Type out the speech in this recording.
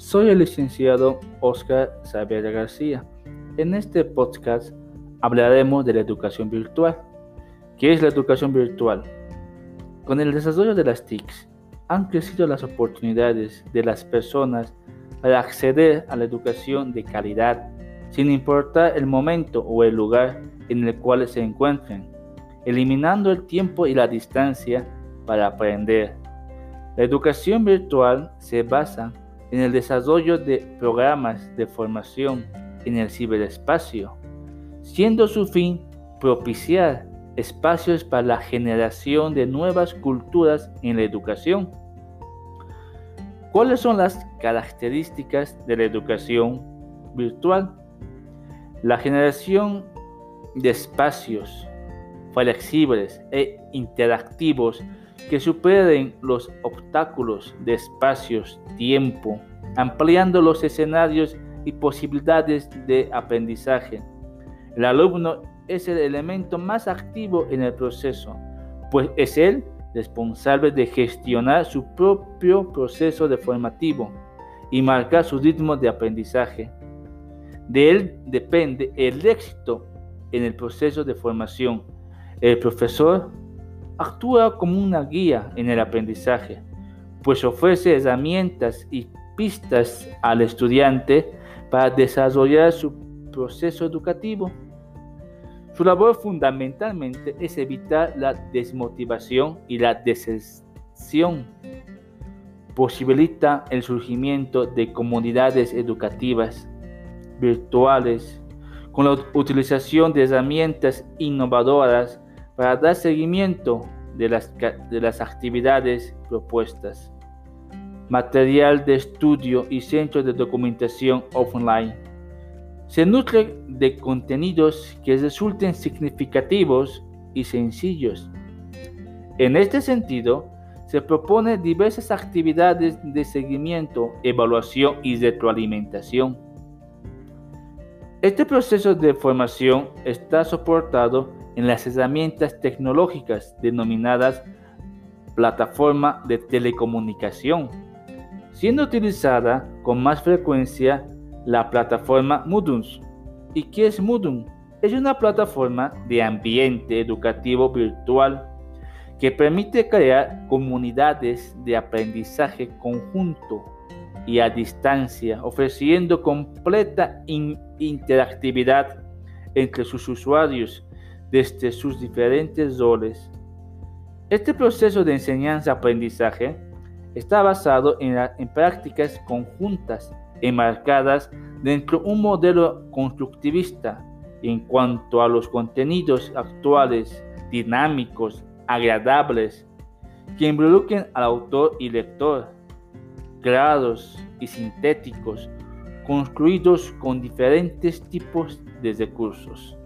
Soy el licenciado Oscar Saavedra García. En este podcast hablaremos de la educación virtual. ¿Qué es la educación virtual? Con el desarrollo de las TICs han crecido las oportunidades de las personas para acceder a la educación de calidad, sin importar el momento o el lugar en el cual se encuentren, eliminando el tiempo y la distancia para aprender. La educación virtual se basa en el desarrollo de programas de formación en el ciberespacio, siendo su fin propiciar espacios para la generación de nuevas culturas en la educación. ¿Cuáles son las características de la educación virtual? La generación de espacios flexibles e interactivos que superen los obstáculos de espacios-tiempo, ampliando los escenarios y posibilidades de aprendizaje. El alumno es el elemento más activo en el proceso, pues es el responsable de gestionar su propio proceso de formativo y marcar su ritmo de aprendizaje. De él depende el éxito en el proceso de formación. El profesor actúa como una guía en el aprendizaje, pues ofrece herramientas y pistas al estudiante para desarrollar su proceso educativo. Su labor fundamentalmente es evitar la desmotivación y la deserción. Posibilita el surgimiento de comunidades educativas virtuales con la utilización de herramientas innovadoras para dar seguimiento de las, de las actividades propuestas. Material de estudio y centro de documentación offline. Se nutre de contenidos que resulten significativos y sencillos. En este sentido, se propone diversas actividades de seguimiento, evaluación y retroalimentación. Este proceso de formación está soportado en las herramientas tecnológicas denominadas plataforma de telecomunicación, siendo utilizada con más frecuencia la plataforma Moodle. ¿Y qué es Moodle? Es una plataforma de ambiente educativo virtual que permite crear comunidades de aprendizaje conjunto y a distancia, ofreciendo completa interactividad entre sus usuarios desde sus diferentes roles. Este proceso de enseñanza-aprendizaje está basado en, prácticas conjuntas enmarcadas dentro de un modelo constructivista en cuanto a los contenidos actuales, dinámicos, agradables, que involucren al autor y lector, claros y sintéticos, construidos con diferentes tipos de recursos.